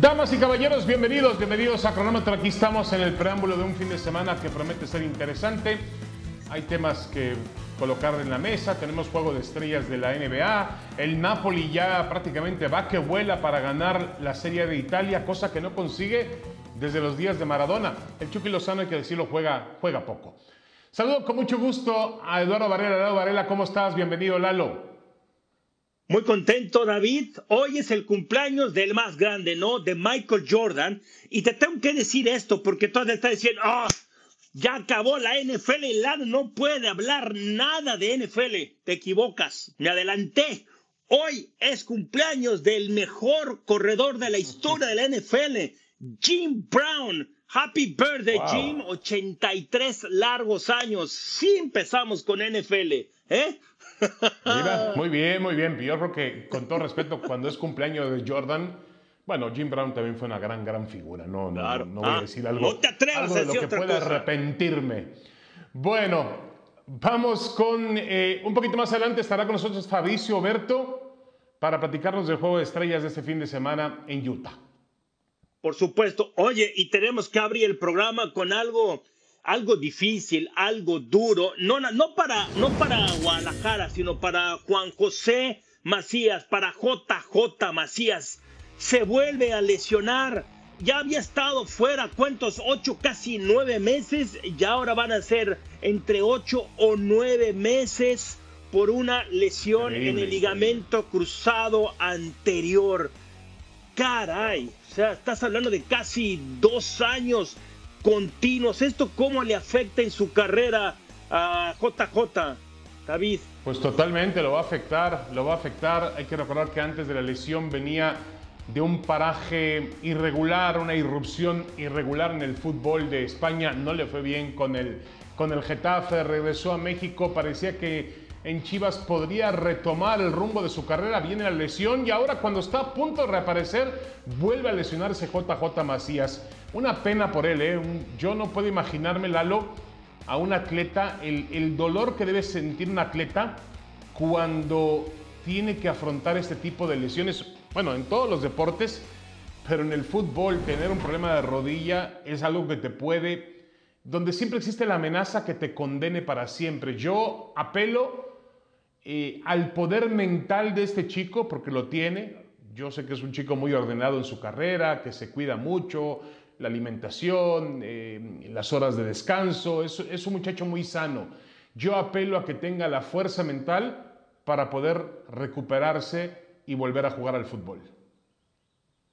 Damas y caballeros, bienvenidos, bienvenidos a Cronómetro. Aquí estamos en el preámbulo de un fin de semana que promete ser interesante. Hay temas que colocar en la mesa, tenemos juego de estrellas de la NBA, el Napoli ya prácticamente va que vuela para ganar la Serie de Italia, cosa que no consigue desde los días de Maradona. El Chucky Lozano, hay que decirlo, juega, juega poco. Saludo con mucho gusto a Eduardo Varela. Eduardo Varela, ¿cómo estás? Bienvenido, Lalo. Muy contento, David. Hoy es el cumpleaños del más grande, ¿no? De Michael Jordan. Y te tengo que decir esto porque todos están diciendo, oh, ya acabó la NFL y Lalo no puede hablar nada de NFL. Te equivocas. Me adelanté. Hoy es cumpleaños del mejor corredor de la historia de la NFL, Jim Brown. Happy birthday, Jim. 83 largos años. Sí empezamos con NFL. ¿Eh? muy bien, muy bien. Yo creo que, con todo respeto, cuando es cumpleaños de Jordan, bueno, Jim Brown también fue una gran, gran figura. No, no, no voy a ah, decir algo, algo de lo que pueda arrepentirme. Bueno, vamos con eh, un poquito más adelante. Estará con nosotros Fabricio Berto para platicarnos del juego de estrellas de este fin de semana en Utah. Por supuesto. Oye, y tenemos que abrir el programa con algo algo difícil, algo duro, no, no, para, no para Guadalajara, sino para Juan José Macías, para JJ Macías. Se vuelve a lesionar. Ya había estado fuera, ¿cuántos? Ocho, casi nueve meses. Y ahora van a ser entre ocho o nueve meses por una lesión en el ligamento cruzado anterior. Caray, o sea, estás hablando de casi dos años continuos. ¿Esto cómo le afecta en su carrera a JJ, David? Pues totalmente lo va a afectar, lo va a afectar. Hay que recordar que antes de la lesión venía de un paraje irregular, una irrupción irregular en el fútbol de España. No le fue bien con el, con el Getafe, regresó a México, parecía que en Chivas podría retomar el rumbo de su carrera, viene la lesión y ahora cuando está a punto de reaparecer, vuelve a lesionarse JJ Macías. Una pena por él, ¿eh? yo no puedo imaginarme, Lalo, a un atleta, el, dolor que debe sentir un atleta cuando tiene que afrontar este tipo de lesiones, bueno, en todos los deportes, pero en el fútbol tener un problema de rodilla es algo que te puede donde siempre existe la amenaza que te condene para siempre. Yo apelo eh, al poder mental de este chico, porque lo tiene. Yo sé que es un chico muy ordenado en su carrera, que se cuida mucho, la alimentación, eh, las horas de descanso, es, es un muchacho muy sano. Yo apelo a que tenga la fuerza mental para poder recuperarse y volver a jugar al fútbol.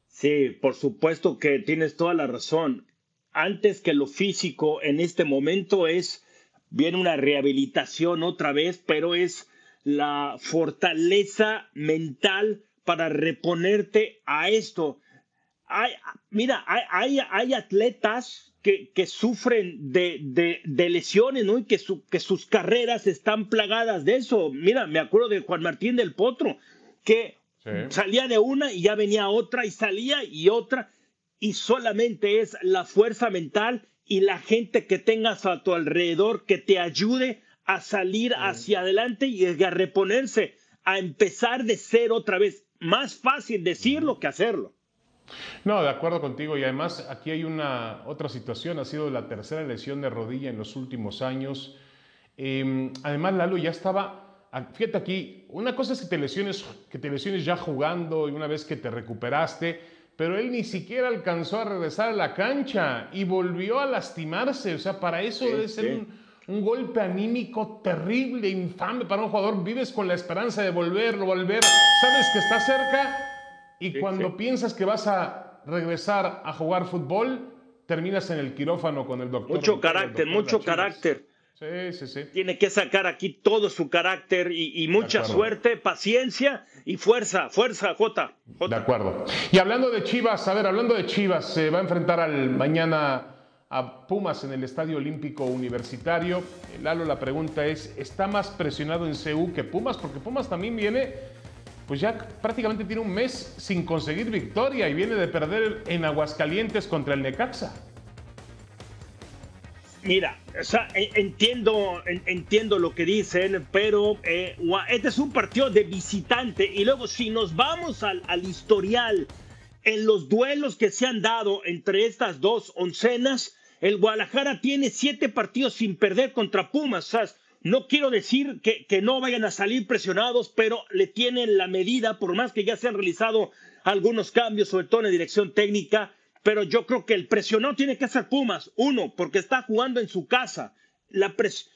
Sí, por supuesto que tienes toda la razón. Antes que lo físico, en este momento es, viene una rehabilitación otra vez, pero es la fortaleza mental para reponerte a esto. Hay, mira, hay, hay, atletas que, que sufren de, de, lesiones, ¿no? Y que, que sus carreras están plagadas de eso. Mira, me acuerdo de Juan Martín del Potro, que salía de una y ya venía otra y salía y otra. Y solamente es la fuerza mental y la gente que tengas a tu alrededor que te ayude a salir hacia adelante y a reponerse, a empezar de ser otra vez. Más fácil decirlo que hacerlo. No, de acuerdo contigo. Y además aquí hay una otra situación. Ha sido la tercera lesión de rodilla en los últimos años. Em, además, Lalo ya estaba. Ah, fíjate aquí, una cosa es que te lesiones, que te lesiones ya jugando y una vez que te recuperaste, pero él ni siquiera alcanzó a regresar a la cancha y volvió a lastimarse. O sea, para eso debe ser un un golpe anímico terrible, infame para un jugador. Vives con la esperanza de volverlo, volver. Sabes que está cerca y cuando piensas que vas a regresar a jugar fútbol, terminas en el quirófano con el doctor. Mucho carácter, mucho carácter. Sí, sí, sí. Tiene que sacar aquí todo su carácter y, mucha suerte, paciencia y fuerza, fuerza, Jota, De acuerdo. Y hablando de Chivas, a ver, hablando de Chivas, se va a enfrentar al mañana a Pumas en el Estadio Olímpico Universitario. Lalo, la pregunta es, ¿está más presionado en CU que Pumas? Porque Pumas también viene, pues ya prácticamente tiene un mes sin conseguir victoria y viene de perder en Aguascalientes contra el Necaxa. Mira, entiendo, entiendo lo que dicen, pero eh, este es un partido de visitante y luego si nos vamos al, al historial en los duelos que se han dado entre estas dos oncenas, el Guadalajara tiene siete partidos sin perder contra Pumas. No quiero decir que, que, no vayan a salir presionados, pero le tienen la medida, por más que ya se han realizado algunos cambios, sobre todo en dirección técnica. Pero yo creo que el presionado tiene que ser Pumas. Uno, porque está jugando en su casa. La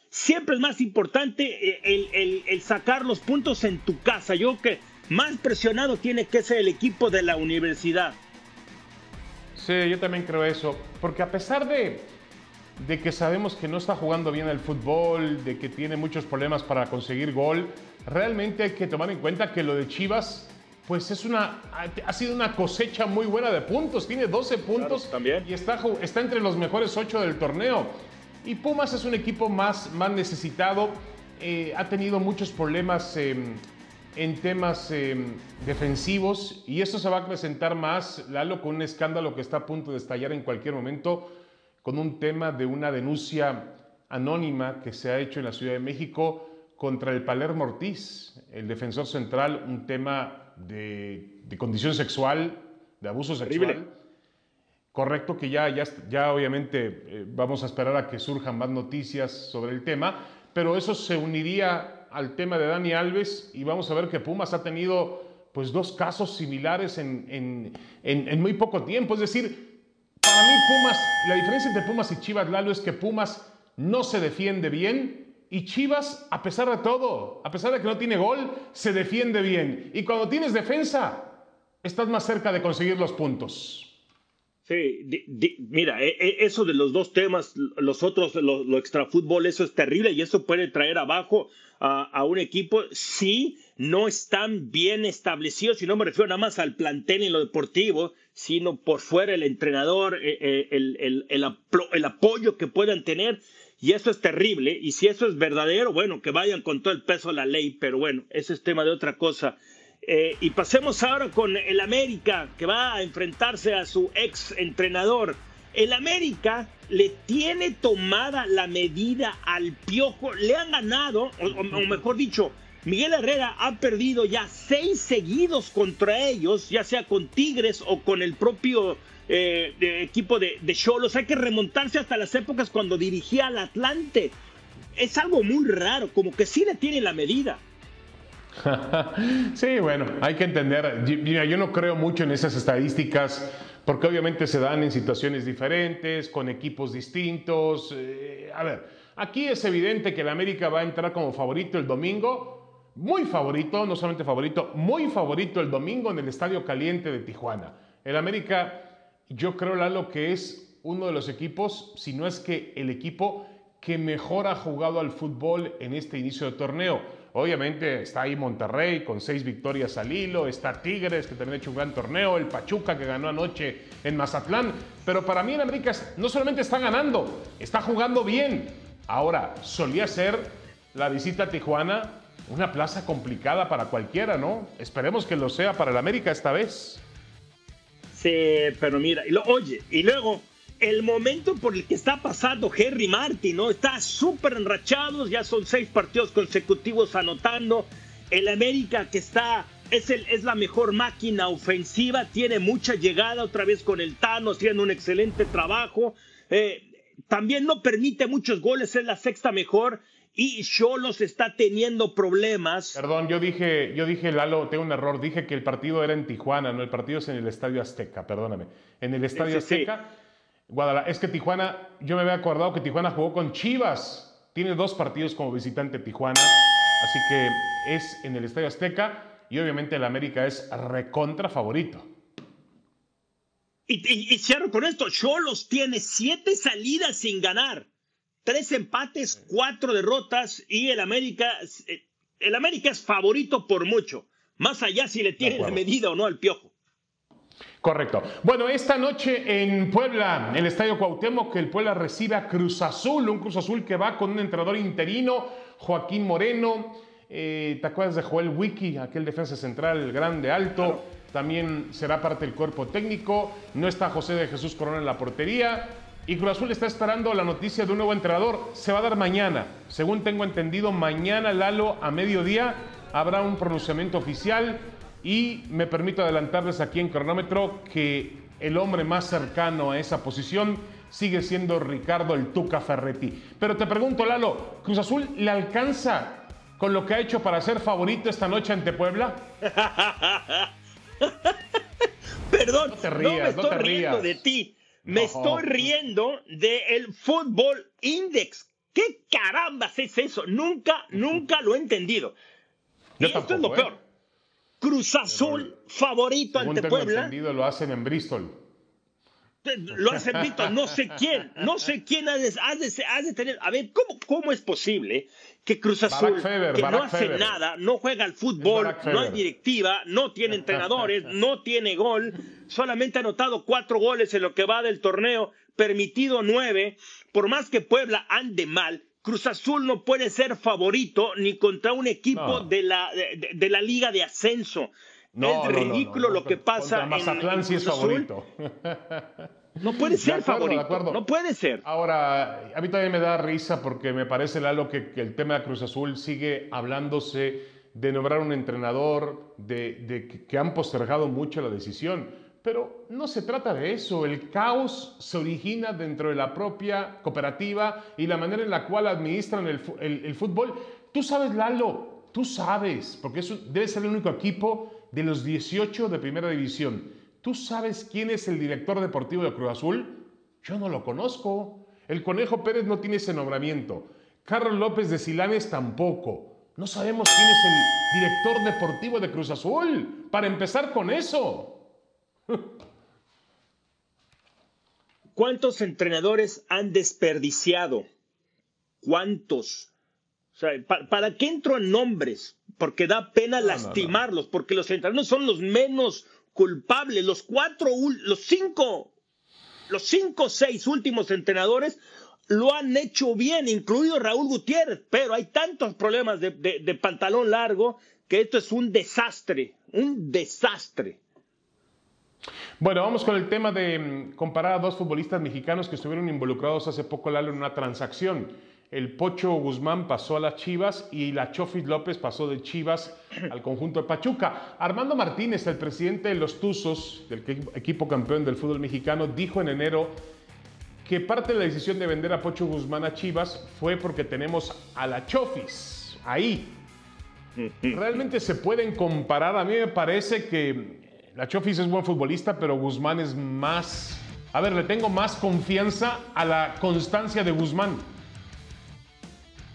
siempre es más importante eh, el, el, el sacar los puntos en tu casa. Yo creo que más presionado tiene que ser el equipo de la universidad. Sí, yo también creo eso, porque a pesar de, de que sabemos que no está jugando bien el fútbol, de que tiene muchos problemas para conseguir gol, realmente hay que tomar en cuenta que lo de Chivas pues es una, ha sido una cosecha muy buena de puntos. Tiene 12 puntos también. y está, está entre los mejores 8 del torneo. Y Pumas es un equipo más, más necesitado. Eh, ha tenido muchos problemas em, en temas em, defensivos y esto se va a presentar más, Lalo, con un escándalo que está a punto de estallar en cualquier momento, con un tema de una denuncia anónima que se ha hecho en la Ciudad de México contra el Palermo Ortiz, el defensor central, un tema de, condición sexual, de abuso sexual. Correcto, que ya, ya, ya obviamente eh, vamos a esperar a que surjan más noticias sobre el tema, pero eso se uniría al tema de Dani Alves y vamos a ver que Pumas ha tenido pues dos casos similares en, en, muy poco tiempo. Es decir, para mí Pumas, la diferencia entre Pumas y Chivas, Lalo, es que Pumas no se defiende bien y Chivas, a pesar de todo, a pesar de que no tiene gol, se defiende bien. Y cuando tienes defensa, estás más cerca de conseguir los puntos. Sí, mira, e, e, eso de los dos temas, los otros, lo, lo extrafútbol, eso es terrible y eso puede traer abajo a, un equipo si no están bien establecidos, y no me refiero nada más al plantel y lo deportivo, sino por fuera el entrenador, eh, eh, el, el, el, apoyo que puedan tener. Y eso es terrible. Y si eso es verdadero, bueno, que vayan con todo el peso de la ley. Pero bueno, ese es tema de otra cosa. Eh, y pasemos ahora con el América, que va a enfrentarse a su ex entrenador. El América le tiene tomada la medida al piojo, le han ganado, o, mejor dicho, Miguel Herrera ha perdido ya seis seguidos contra ellos, ya sea con Tigres o con el propio eh, equipo de Cholos. Hay que remontarse hasta las épocas cuando dirigía al Atlante. Es algo muy raro, como que sí le tiene la medida. sí, bueno, hay que entender. Yo no creo mucho en esas estadísticas porque obviamente se dan en situaciones diferentes, con equipos distintos. Eh, a ver, aquí es evidente que el América va a entrar como favorito el domingo, muy favorito, no solamente favorito, muy favorito el domingo en el Estadio Caliente de Tijuana. El América, yo creo, Lalo, que es uno de los equipos, si no es que el equipo que mejor ha jugado al fútbol en este inicio de torneo. Obviamente está ahí Monterrey con seis victorias al hilo, está Tigres que también ha hecho un gran torneo, el Pachuca que ganó anoche en Mazatlán, pero para mí en América no solamente está ganando, está jugando bien. Ahora, solía ser la visita a Tijuana una plaza complicada para cualquiera, ¿no? Esperemos que lo sea para el América esta vez. Sí, pero mira, y lo, oye, y luego el momento por el que está pasando Henry Martin, ¿no? Está súper enrachado, ya son seis partidos consecutivos anotando. El América que está, es, el, es la mejor máquina ofensiva, tiene mucha llegada otra vez con el Tano, haciendo un excelente trabajo. Eh, también no permite muchos goles, es la sexta mejor. Y Cholos está teniendo problemas. Perdón, yo dije, yo dije, Lalo, tengo un error. Dije que el partido era en Tijuana, no, el partido es en el Estadio Azteca, perdóname. En el Estadio Azteca. Guadalajara. Es que Tijuana, yo me había acordado que Tijuana jugó con Chivas. Tiene dos partidos como visitante Tijuana. Así que es en el Estadio Azteca y obviamente el América es recontra favorito. Y, y, cierro con esto, Cholos tiene siete salidas sin ganar, tres empates, cuatro derrotas y el América, eh, el América es favorito por mucho, más allá si le tiene la medida o no al piojo. Correcto. Bueno, esta noche en Puebla, en el Estadio Cuauhtémoc, que el Puebla recibe a Cruz Azul, un Cruz Azul que va con un entrenador interino, Joaquín Moreno. Eh, ¿Te acuerdas de Joel Wiki, aquel defensa central grande, alto? También será parte del cuerpo técnico. No está José de Jesús Corona en la portería. Y Cruz Azul está esperando la noticia de un nuevo entrenador. Se va a dar mañana. Según tengo entendido, mañana, Lalo, a mediodía, habrá un pronunciamiento oficial Y me permito adelantarles aquí en cronómetro que el hombre más cercano a esa posición sigue siendo Ricardo el Tuca Ferretti. Pero te pregunto, Lalo, ¿Cruz Azul le alcanza con lo que ha hecho para ser favorito esta noche ante Puebla? Perdón, no, te rías, me estoy riendo de ti. Me estoy riendo del Fútbol Index. ¿Qué carambas es eso? Nunca, nunca lo he entendido. y esto es lo ¿eh? peor. Cruz Azul favorito ante Puebla. Entendido, lo hacen en Bristol. Lo en Bristol, no sé quién, no sé quién ha de, tener. A ver, ¿cómo, ¿cómo es posible que Cruz Azul, que no hace nada, no juega al fútbol, no hay directiva, no tiene entrenadores, no tiene gol, solamente ha anotado cuatro goles en lo que va del torneo, permitido nueve, por más que Puebla ande mal, Cruz Azul no puede ser favorito ni contra un equipo de, la, de, la Liga de Ascenso. Es ridículo lo que pasa en, Mazatlán sí es favorito. No puede ser favorito. No puede ser. Ahora, a mí también me da risa porque me parece, Lalo, que, que el tema de Cruz Azul sigue hablándose de nombrar un entrenador, de, de que han postergado mucho la decisión. Pero no se trata de eso, el caos se origina dentro de la propia cooperativa y la manera en la cual administran el, fútbol. Tú sabes, Lalo, tú sabes, porque eso debe ser el único equipo de los 18 de primera división. ¿Tú sabes quién es el director deportivo de Cruz Azul? Yo no lo conozco. El Conejo Pérez no tiene ese nombramiento. Carlos López de Silanes tampoco. No sabemos quién es el director deportivo de Cruz Azul. Para empezar con eso. ¿Cuántos entrenadores han desperdiciado? ¿Cuántos? ¿para, qué entro en nombres? Porque da pena lastimarlos, porque los entrenadores son los menos culpables. Los cuatro, los cinco, los cinco, seis últimos entrenadores lo han hecho bien, incluido Raúl Gutiérrez, pero hay tantos problemas de pantalón largo que esto es un desastre, un desastre. Bueno, vamos con el tema de mm, comparar a dos futbolistas mexicanos que estuvieron involucrados hace poco, Lalo, en una transacción. El Pocho Guzmán pasó a las Chivas y la Chofis López pasó de Chivas al conjunto de Pachuca. Armando Martínez, el presidente de los Tuzos, del equipo campeón del fútbol mexicano, dijo en enero que parte de la decisión de vender a Pocho Guzmán a Chivas fue porque tenemos a la Chofis ahí. Realmente se pueden comparar. A mí me parece que la Chofis es buen futbolista, pero Guzmán es más... A ver, le tengo más confianza a la constancia de Guzmán.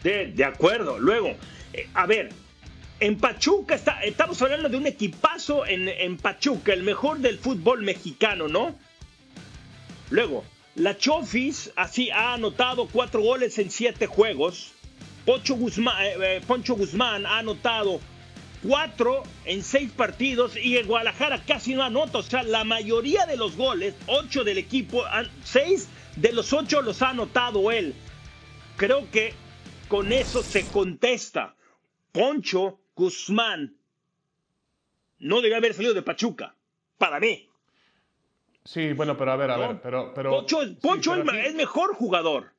De, acuerdo. Luego, eh, a ver, en Pachuca estamos hablando de un equipazo en, en, Pachuca, el mejor del fútbol mexicano, ¿no? Luego, la Chofis así ha anotado cuatro goles en siete juegos. Guzmán, eh, eh, Poncho Guzmán ha anotado cuatro en seis partidos y en Guadalajara casi no anota. O sea, la mayoría de los goles, ocho del equipo, seis de los ocho los ha anotado él. Creo que con eso se contesta. Poncho Guzmán no debe haber salido de Pachuca, para mí. Sí, bueno, pero a ver, a ver, pero... pero Poncho, es mejor jugador.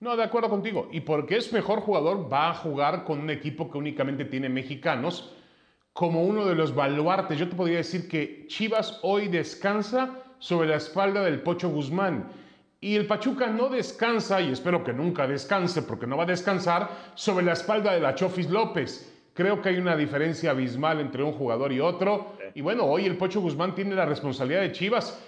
No, de acuerdo contigo. Y porque es mejor jugador, va a jugar con un equipo que únicamente tiene mexicanos como uno de los baluartes. Yo te podría decir que Chivas hoy descansa sobre la espalda del Pocho Guzmán. Y el Pachuca no descansa, y espero que nunca descanse, porque no va a descansar, sobre la espalda de la Chofis López. Creo que hay una diferencia abismal entre un jugador y otro. Y bueno, hoy el Pocho Guzmán tiene la responsabilidad de Chivas.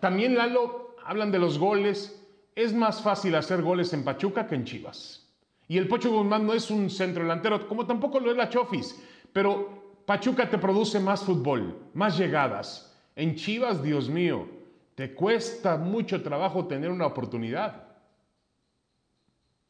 También, Lalo, hablan de los goles es más fácil hacer goles en Pachuca que en Chivas. Y el Pocho Guzmán no es un centro delantero, como tampoco lo es la Chofis, pero Pachuca te produce más fútbol, más llegadas. En Chivas, Dios mío, te cuesta mucho trabajo tener una oportunidad.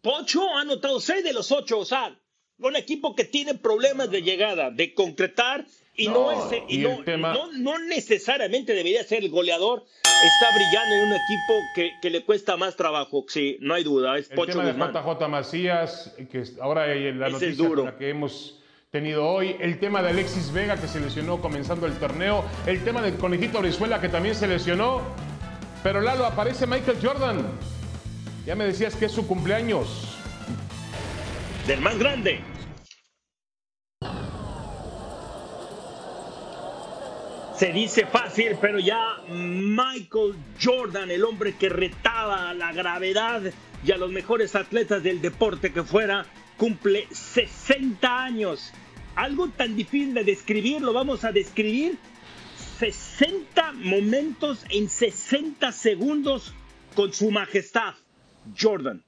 Pocho ha anotado seis de los ocho, o sea, un equipo que tiene problemas de llegada, de concretar y no, es, y no, necesariamente debería ser el goleador. Está brillando en un equipo que, le cuesta más trabajo, sí, no hay duda. Es el tema de JJ Macías, que ahora la noticia que hemos tenido hoy, el tema de Alexis Vega que se lesionó comenzando el torneo, el tema del Conejito Brizuela que también se lesionó, pero Lalo aparece Michael Jordan. Ya me decías que es su cumpleaños. Del más grande. Se dice fácil, pero ya Michael Jordan, el hombre que retaba a la gravedad y a los mejores atletas del deporte que fuera, cumple 60 años. Algo tan difícil de describir, lo vamos a describir. 60 momentos en 60 segundos con su majestad, Jordan.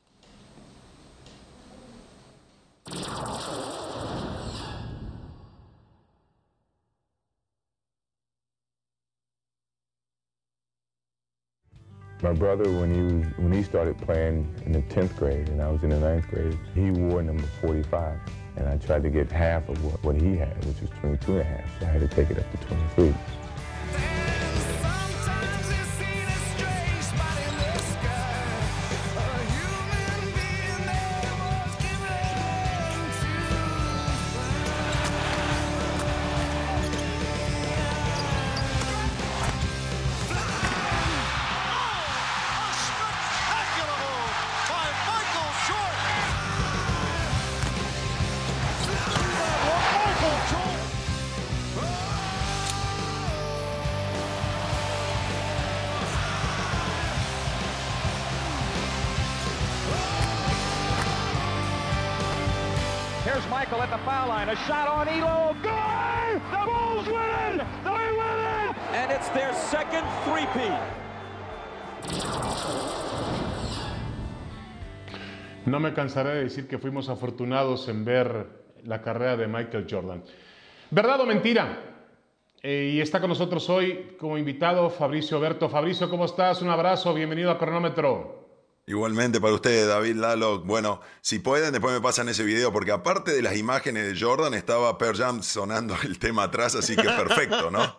My brother, when he was when he started playing in the 10th grade and I was in the 9th grade, he wore number 45. And I tried to get half of what, what he had, which was 22 and a half. So I had to take it up to 23. No me cansaré de decir que fuimos afortunados en ver la carrera de Michael Jordan. ¿Verdad o mentira? Eh, y está con nosotros hoy como invitado Fabricio Berto. Fabricio, ¿cómo estás? Un abrazo, bienvenido a Cronómetro. Igualmente para ustedes, David Lalo. Bueno, si pueden, después me pasan ese video, porque aparte de las imágenes de Jordan, estaba Per Jam sonando el tema atrás, así que perfecto, ¿no?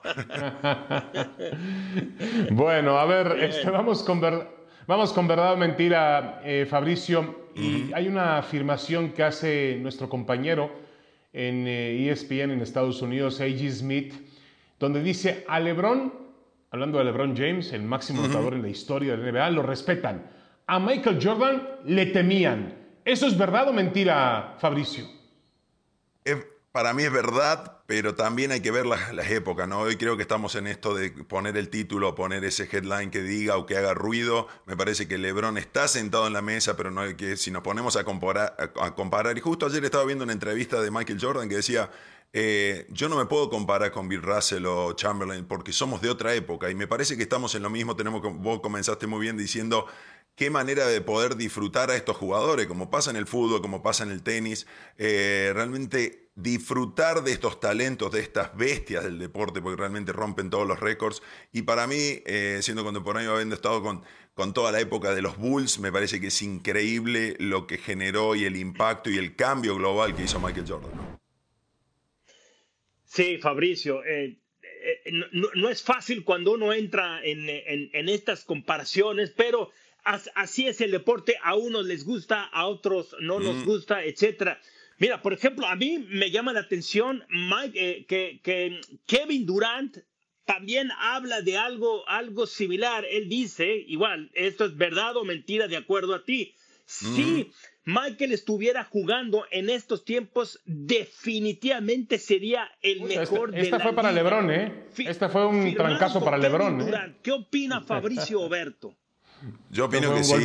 bueno, a ver, este, vamos, con vamos con verdad o mentira, eh, Fabricio. Y hay una afirmación que hace nuestro compañero en ESPN eh, e en Estados Unidos, A.G. Smith, donde dice a LeBron, hablando de LeBron James, el máximo uh en la historia de la NBA, lo respetan a Michael Jordan le temían. ¿Eso es verdad o mentira, Fabricio? para mí es verdad, pero también hay que ver las, épocas, ¿no? Hoy creo que estamos en esto de poner el título, poner ese headline que diga o que haga ruido. Me parece que LeBron está sentado en la mesa, pero no hay que, si nos ponemos a comparar, a comparar, y justo ayer estaba viendo una entrevista de Michael Jordan que decía, eh, yo no me puedo comparar con Bill Russell o Chamberlain porque somos de otra época y me parece que estamos en lo mismo. Tenemos, vos comenzaste muy bien diciendo qué manera de poder disfrutar a estos jugadores, como pasa en el fútbol, como pasa en el tenis, eh, realmente disfrutar de estos talentos, de estas bestias del deporte, porque realmente rompen todos los récords. Y para mí, eh, siendo contemporáneo, habiendo estado con, con toda la época de los Bulls, me parece que es increíble lo que generó y el impacto y el cambio global que hizo Michael Jordan. Sí, Fabricio, eh, no, es fácil cuando uno entra en, en estas comparaciones, pero así es el deporte, a unos les gusta, a otros no nos mm. gusta, etcétera. Mira, por ejemplo, a mí me llama la atención eh, que, Kevin Durant también habla de algo, algo similar. Él dice, igual, esto es verdad o mentira de acuerdo a ti. Si Michael estuviera jugando en estos tiempos, definitivamente sería el mejor este, esta, fue para Lebron, ¿eh? Este fue un trancazo para Lebron. ¿eh? ¿Qué opina Fabricio Oberto? Yo opino que sí,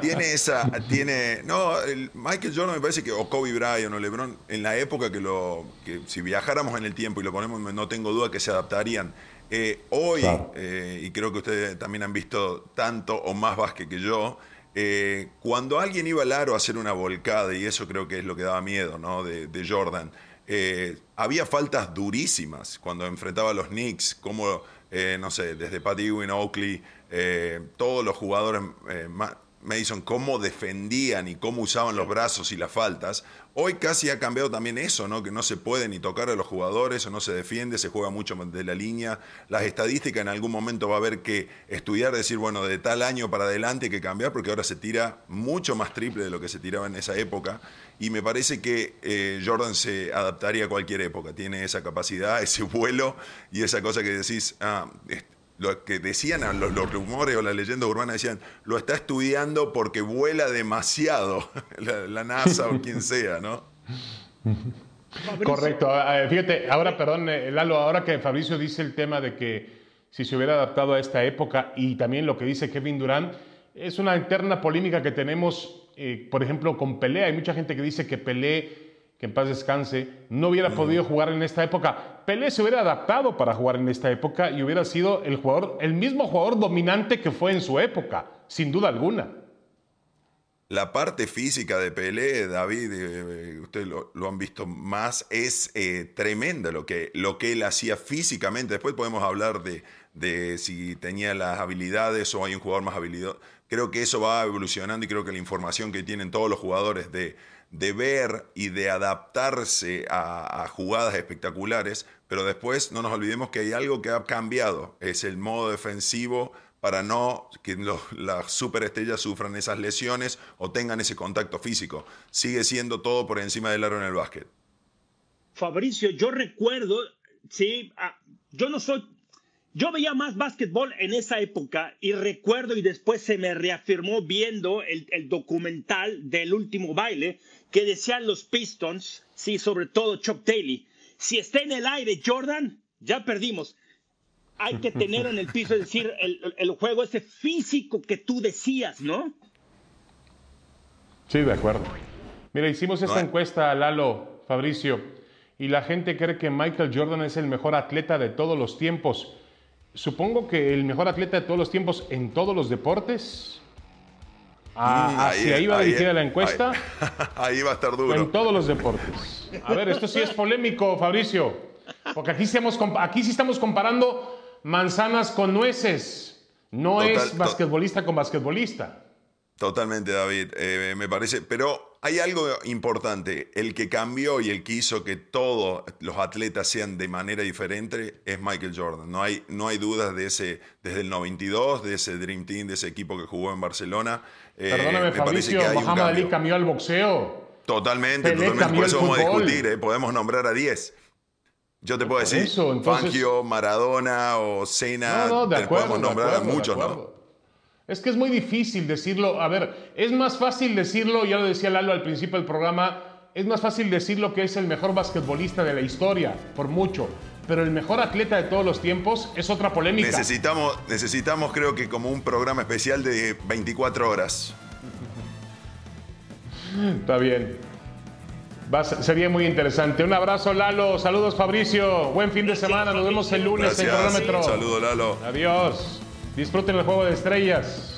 tiene, esa, tiene, no, el Michael Jordan me parece que, o Kobe Bryant o LeBron, en la época que lo, que si viajáramos en el tiempo y lo ponemos, no tengo duda que se adaptarían. Eh, hoy, eh, y creo que ustedes también han visto tanto o más básquet que yo, eh, cuando alguien iba al aro a hacer una volcada, y eso creo que es lo que daba miedo, ¿no? De, de Jordan, había faltas durísimas cuando enfrentaba a los Knicks, como, no sé, desde Pat Ewing, Oakley, eh, todos los jugadores, eh, Madison, cómo defendían y cómo usaban los brazos y las faltas. Hoy casi ha cambiado también eso, ¿no? Que no se puede ni tocar a los jugadores o no se defiende, se juega mucho de la línea. Las estadísticas en algún momento va a haber que estudiar, decir, bueno, de tal año para adelante hay que cambiar porque ahora se tira mucho más triple de lo que se tiraba en esa época. Y me parece que eh, Jordan se adaptaría a cualquier época. Tiene esa capacidad, ese vuelo y esa cosa que decís, ah, lo que decían los, rumores o la leyenda urbana decían, lo está estudiando porque vuela demasiado la, NASA o quien sea, ¿no? Correcto. Ah, eh, fíjate, ahora, perdón, eh, Lalo, ahora que Fabricio dice el tema de que si se hubiera adaptado a esta época y también lo que dice Kevin Durant, es una interna polémica que tenemos, eh, por ejemplo, con Pelé. Hay mucha gente que dice que Pelé que en paz descanse, no hubiera podido jugar en esta época. Pelé se hubiera adaptado para jugar en esta época y hubiera sido el jugador, el mismo jugador dominante que fue en su época, sin duda alguna. La parte física de Pelé, David, eh, ustedes lo, han visto más, es eh, tremenda lo que, lo que él hacía físicamente. Después podemos hablar de, de si tenía las habilidades o hay un jugador más habilidoso. Creo que eso va evolucionando y creo que la información que tienen todos los jugadores de, de ver y de adaptarse a, jugadas espectaculares, pero después no nos olvidemos que hay algo que ha cambiado, es el modo defensivo para no que las superestrellas sufran esas lesiones o tengan ese contacto físico. Sigue siendo todo por encima del aro en el básquet. Fabricio, yo recuerdo, sí, ah, yo no soy yo veía más básquetbol en esa época y recuerdo y después se me reafirmó viendo el, documental del último baile que decían los Pistons, sí, sobre todo Chuck Daly, si está en el aire Jordan, ya perdimos. Hay que tener en el piso, es decir, el, juego ese físico que tú decías, ¿no? Sí, de acuerdo. Mira, hicimos esta encuesta, Lalo, Fabricio, y la gente cree que Michael Jordan es el mejor atleta de todos los tiempos. Supongo que el mejor atleta de todos los tiempos en todos los deportes. Ah, ahí, ahí, va dirigida la encuesta. Ahí, va a estar duro. En todos los deportes. A ver, esto sí es polémico, Fabricio. Porque aquí, estamos, aquí sí estamos comparando manzanas con nueces. No es basquetbolista con basquetbolista. Totalmente, David. Eh, me parece. Pero hay algo importante. El que cambió y el que hizo que todos los atletas sean de manera diferente es Michael Jordan. No hay, no hay dudas de ese, desde el 92, de ese Dream Team, de ese equipo que jugó en Barcelona. Eh, Perdóname, Fabricio, Muhammad Ali cambió al boxeo. Totalmente, totalmente. Por eso vamos a discutir, ¿eh? podemos nombrar a 10. Yo te puedo decir, Fangio, Maradona o Cena, no, no, podemos nombrar a muchos, ¿no? Es que es muy difícil decirlo. A ver, es más fácil decirlo, ya lo decía Lalo al principio del programa, es más fácil decirlo que es el mejor basquetbolista de la historia, por mucho. Pero el mejor atleta de todos los tiempos es otra polémica. Necesitamos, necesitamos creo que como un programa especial de 24 horas. Está bien. sería muy interesante. Un abrazo, Lalo. Saludos, Fabricio. Buen fin de semana. Nos vemos el lunes en Cronómetro. Saludos, Lalo. Adiós. Disfruten el juego de estrellas.